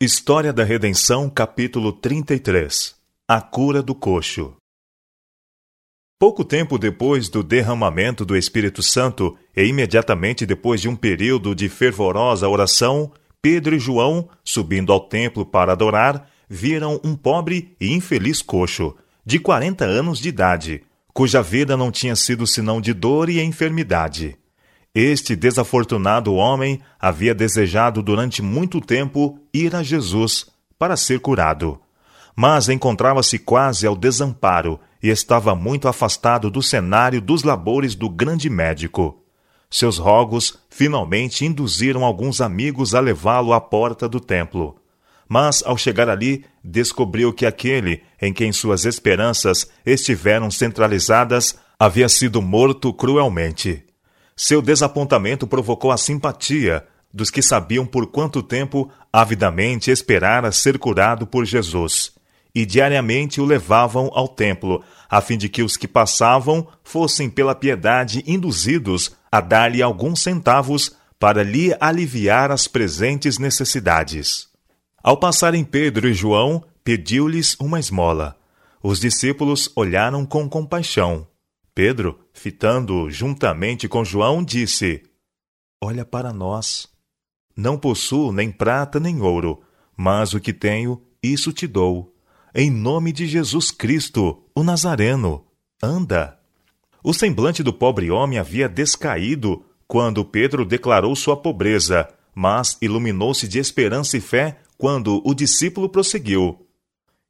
História da Redenção, capítulo 33 A cura do coxo. Pouco tempo depois do derramamento do Espírito Santo e imediatamente depois de um período de fervorosa oração, Pedro e João, subindo ao templo para adorar, viram um pobre e infeliz coxo, de quarenta anos de idade, cuja vida não tinha sido senão de dor e enfermidade. Este desafortunado homem havia desejado durante muito tempo ir a Jesus para ser curado, mas encontrava-se quase ao desamparo e estava muito afastado do cenário dos labores do grande médico. Seus rogos finalmente induziram alguns amigos a levá-lo à porta do templo. Mas, ao chegar ali, descobriu que aquele em quem suas esperanças estiveram centralizadas havia sido morto cruelmente. Seu desapontamento provocou a simpatia dos que sabiam por quanto tempo avidamente esperara ser curado por Jesus, e diariamente o levavam ao templo, a fim de que os que passavam fossem pela piedade induzidos a dar-lhe alguns centavos para lhe aliviar as presentes necessidades. Ao passarem Pedro e João, pediu-lhes uma esmola. Os discípulos olharam com compaixão. Pedro, fitando juntamente com João, disse: Olha para nós. Não possuo nem prata nem ouro, mas o que tenho, isso te dou. Em nome de Jesus Cristo, o Nazareno, anda. O semblante do pobre homem havia descaído quando Pedro declarou sua pobreza, mas iluminou-se de esperança e fé quando o discípulo prosseguiu.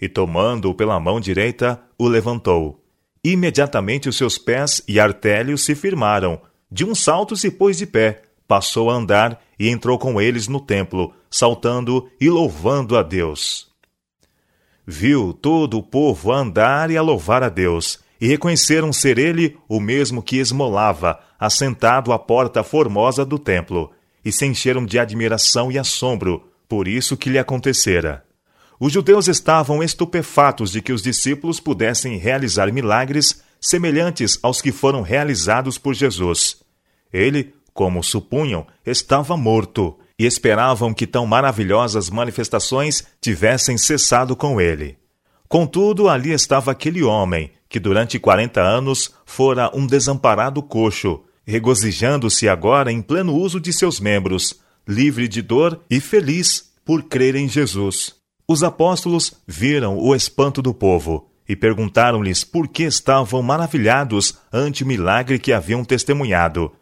E tomando-o pela mão direita, o levantou. Imediatamente os seus pés e artélios se firmaram. De um salto se pôs de pé, passou a andar e entrou com eles no templo, saltando e louvando a Deus. Viu todo o povo a andar e a louvar a Deus, e reconheceram ser ele o mesmo que esmolava, assentado à porta formosa do templo, e se encheram de admiração e assombro por isso que lhe acontecera. Os judeus estavam estupefatos de que os discípulos pudessem realizar milagres semelhantes aos que foram realizados por Jesus. Ele, como supunham, estava morto e esperavam que tão maravilhosas manifestações tivessem cessado com ele. Contudo, ali estava aquele homem que durante quarenta anos fora um desamparado coxo, regozijando-se agora em pleno uso de seus membros, livre de dor e feliz por crer em Jesus. Os apóstolos viram o espanto do povo e perguntaram-lhes por que estavam maravilhados ante o milagre que haviam testemunhado,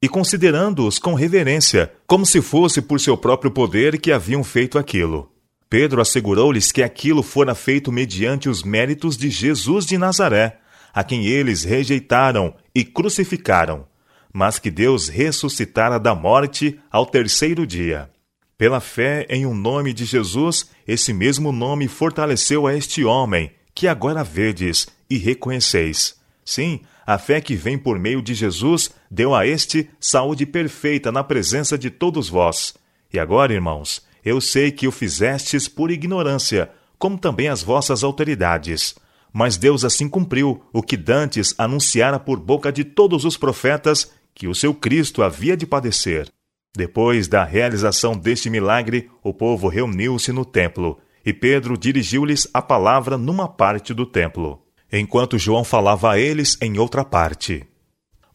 e considerando-os com reverência, como se fosse por seu próprio poder que haviam feito aquilo. Pedro assegurou-lhes que aquilo fora feito mediante os méritos de Jesus de Nazaré, a quem eles rejeitaram e crucificaram, mas que Deus ressuscitara da morte ao terceiro dia. Pela fé em o um nome de Jesus, esse mesmo nome fortaleceu a este homem, que agora vedes e reconheceis. Sim, a fé que vem por meio de Jesus deu a este saúde perfeita na presença de todos vós. E agora, irmãos, eu sei que o fizestes por ignorância, como também as vossas autoridades. Mas Deus assim cumpriu o que dantes anunciara por boca de todos os profetas que o seu Cristo havia de padecer. Depois da realização deste milagre, o povo reuniu-se no templo, e Pedro dirigiu-lhes a palavra numa parte do templo, enquanto João falava a eles em outra parte.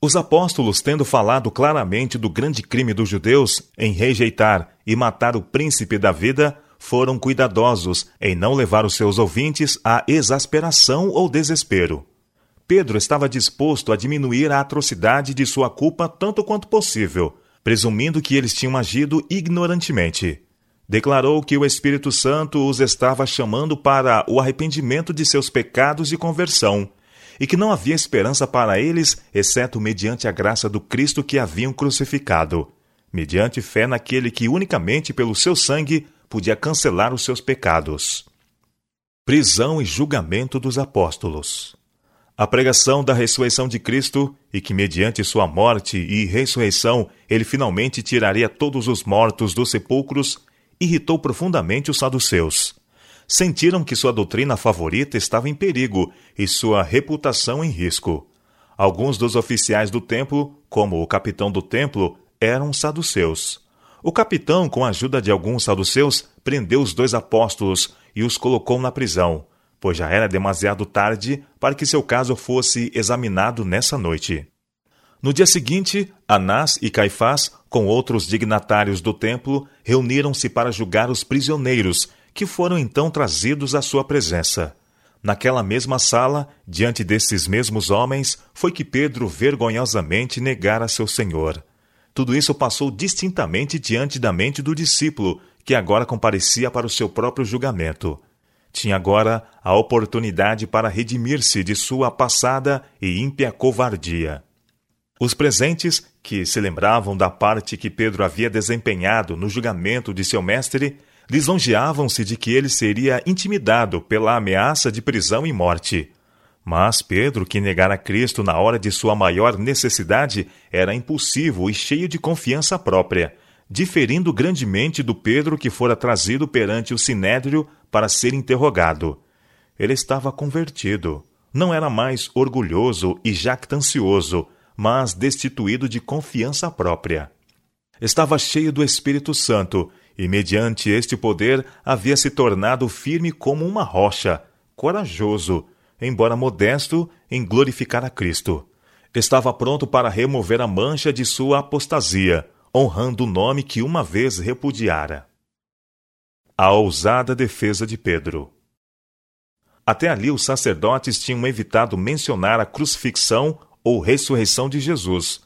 Os apóstolos, tendo falado claramente do grande crime dos judeus em rejeitar e matar o príncipe da vida, foram cuidadosos em não levar os seus ouvintes à exasperação ou desespero. Pedro estava disposto a diminuir a atrocidade de sua culpa tanto quanto possível, presumindo que eles tinham agido ignorantemente. Declarou que o Espírito Santo os estava chamando para o arrependimento de seus pecados e conversão, e que não havia esperança para eles, exceto mediante a graça do Cristo que haviam crucificado, mediante fé naquele que unicamente pelo seu sangue podia cancelar os seus pecados. Prisão e julgamento dos apóstolos. A pregação da ressurreição de Cristo e que, mediante sua morte e ressurreição, ele finalmente tiraria todos os mortos dos sepulcros, irritou profundamente os saduceus. Sentiram que sua doutrina favorita estava em perigo e sua reputação em risco. Alguns dos oficiais do templo, como o capitão do templo, eram saduceus. O capitão, com a ajuda de alguns saduceus, prendeu os dois apóstolos e os colocou na prisão, pois já era demasiado tarde para que seu caso fosse examinado nessa noite. No dia seguinte, Anás e Caifás, com outros dignatários do templo, reuniram-se para julgar os prisioneiros, que foram então trazidos à sua presença. Naquela mesma sala, diante desses mesmos homens, foi que Pedro vergonhosamente negara seu Senhor. Tudo isso passou distintamente diante da mente do discípulo, que agora comparecia para o seu próprio julgamento. Tinha agora a oportunidade para redimir-se de sua passada e ímpia covardia. Os presentes, que se lembravam da parte que Pedro havia desempenhado no julgamento de seu mestre, lisonjeavam-se de que ele seria intimidado pela ameaça de prisão e morte. Mas Pedro, que negara Cristo na hora de sua maior necessidade, era impulsivo e cheio de confiança própria, diferindo grandemente do Pedro que fora trazido perante o sinédrio para ser interrogado. Ele estava convertido. Não era mais orgulhoso e jactancioso, mas destituído de confiança própria. Estava cheio do Espírito Santo e, mediante este poder, havia se tornado firme como uma rocha, corajoso, embora modesto, em glorificar a Cristo. Estava pronto para remover a mancha de sua apostasia, honrando o nome que uma vez repudiara. A ousada defesa de Pedro. Até ali, os sacerdotes tinham evitado mencionar a crucifixão ou ressurreição de Jesus,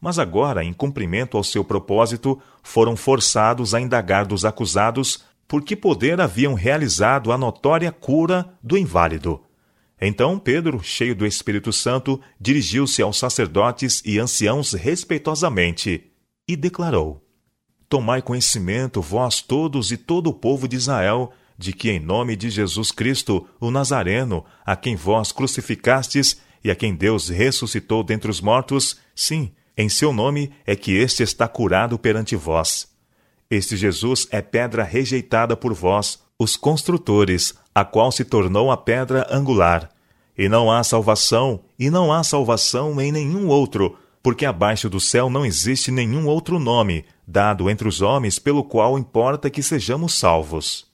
mas agora, em cumprimento ao seu propósito, foram forçados a indagar dos acusados por que poder haviam realizado a notória cura do inválido. Então Pedro, cheio do Espírito Santo, dirigiu-se aos sacerdotes e anciãos respeitosamente e declarou: Tomai conhecimento, vós todos e todo o povo de Israel, de que em nome de Jesus Cristo, o Nazareno, a quem vós crucificastes e a quem Deus ressuscitou dentre os mortos, sim, em seu nome é que este está curado perante vós. Este Jesus é pedra rejeitada por vós, os construtores, a qual se tornou a pedra angular. E não há salvação, e não há salvação em nenhum outro, porque abaixo do céu não existe nenhum outro nome, dado entre os homens, pelo qual importa que sejamos salvos.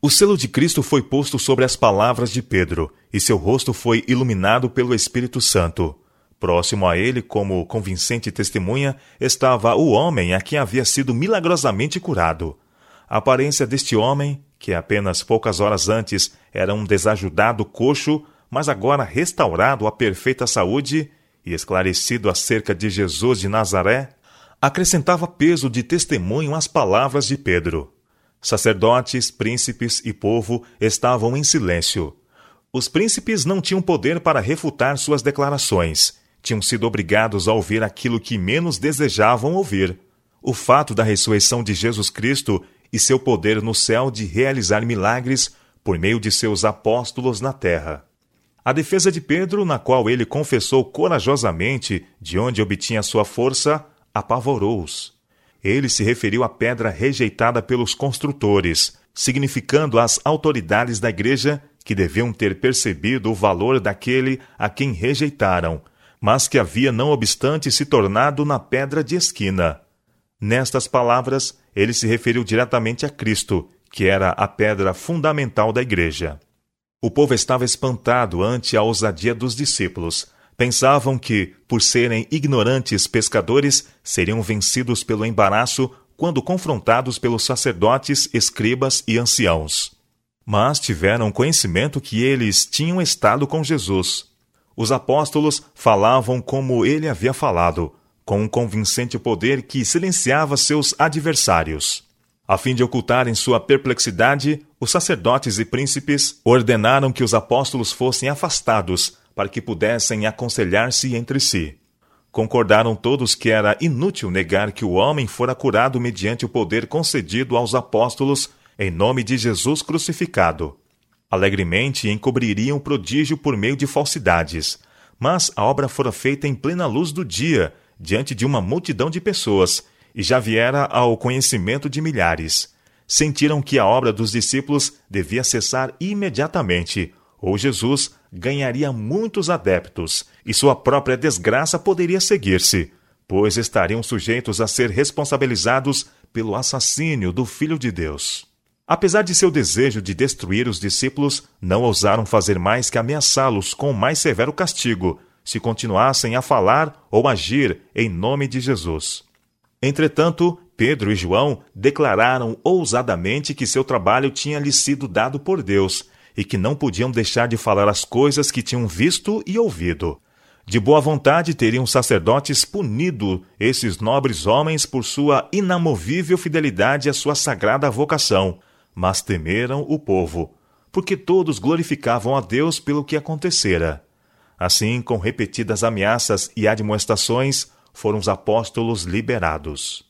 O selo de Cristo foi posto sobre as palavras de Pedro, e seu rosto foi iluminado pelo Espírito Santo. Próximo a ele, como convincente testemunha, estava o homem a quem havia sido milagrosamente curado. A aparência deste homem, que apenas poucas horas antes era um desajudado coxo, mas agora restaurado à perfeita saúde e esclarecido acerca de Jesus de Nazaré, acrescentava peso de testemunho às palavras de Pedro. Sacerdotes, príncipes e povo estavam em silêncio. Os príncipes não tinham poder para refutar suas declarações tinham sido obrigados a ouvir aquilo que menos desejavam ouvir: o fato da ressurreição de Jesus Cristo e seu poder no céu de realizar milagres por meio de seus apóstolos na terra. A defesa de Pedro, na qual ele confessou corajosamente de onde obtinha sua força, apavorou-os. Ele se referiu à pedra rejeitada pelos construtores, significando às autoridades da igreja que deviam ter percebido o valor daquele a quem rejeitaram mas que havia, não obstante, se tornado na pedra de esquina. Nestas palavras, ele se referiu diretamente a Cristo, que era a pedra fundamental da igreja. O povo estava espantado ante a ousadia dos discípulos. Pensavam que, por serem ignorantes pescadores, seriam vencidos pelo embaraço quando confrontados pelos sacerdotes, escribas e anciãos. Mas tiveram conhecimento que eles tinham estado com Jesus os apóstolos falavam como ele havia falado, com um convincente poder que silenciava seus adversários. A fim de ocultarem sua perplexidade, os sacerdotes e príncipes ordenaram que os apóstolos fossem afastados para que pudessem aconselhar-se entre si. Concordaram todos que era inútil negar que o homem fora curado mediante o poder concedido aos apóstolos em nome de Jesus crucificado. Alegremente encobririam o prodígio por meio de falsidades. Mas a obra fora feita em plena luz do dia, diante de uma multidão de pessoas, e já viera ao conhecimento de milhares. Sentiram que a obra dos discípulos devia cessar imediatamente, ou Jesus ganharia muitos adeptos, e sua própria desgraça poderia seguir-se, pois estariam sujeitos a ser responsabilizados pelo assassínio do Filho de Deus. Apesar de seu desejo de destruir os discípulos, não ousaram fazer mais que ameaçá-los com mais severo castigo, se continuassem a falar ou agir em nome de Jesus. Entretanto, Pedro e João declararam ousadamente que seu trabalho tinha lhes sido dado por Deus e que não podiam deixar de falar as coisas que tinham visto e ouvido. De boa vontade teriam sacerdotes punido esses nobres homens por sua inamovível fidelidade à sua sagrada vocação, mas temeram o povo, porque todos glorificavam a Deus pelo que acontecera. Assim, com repetidas ameaças e admoestações, foram os apóstolos liberados.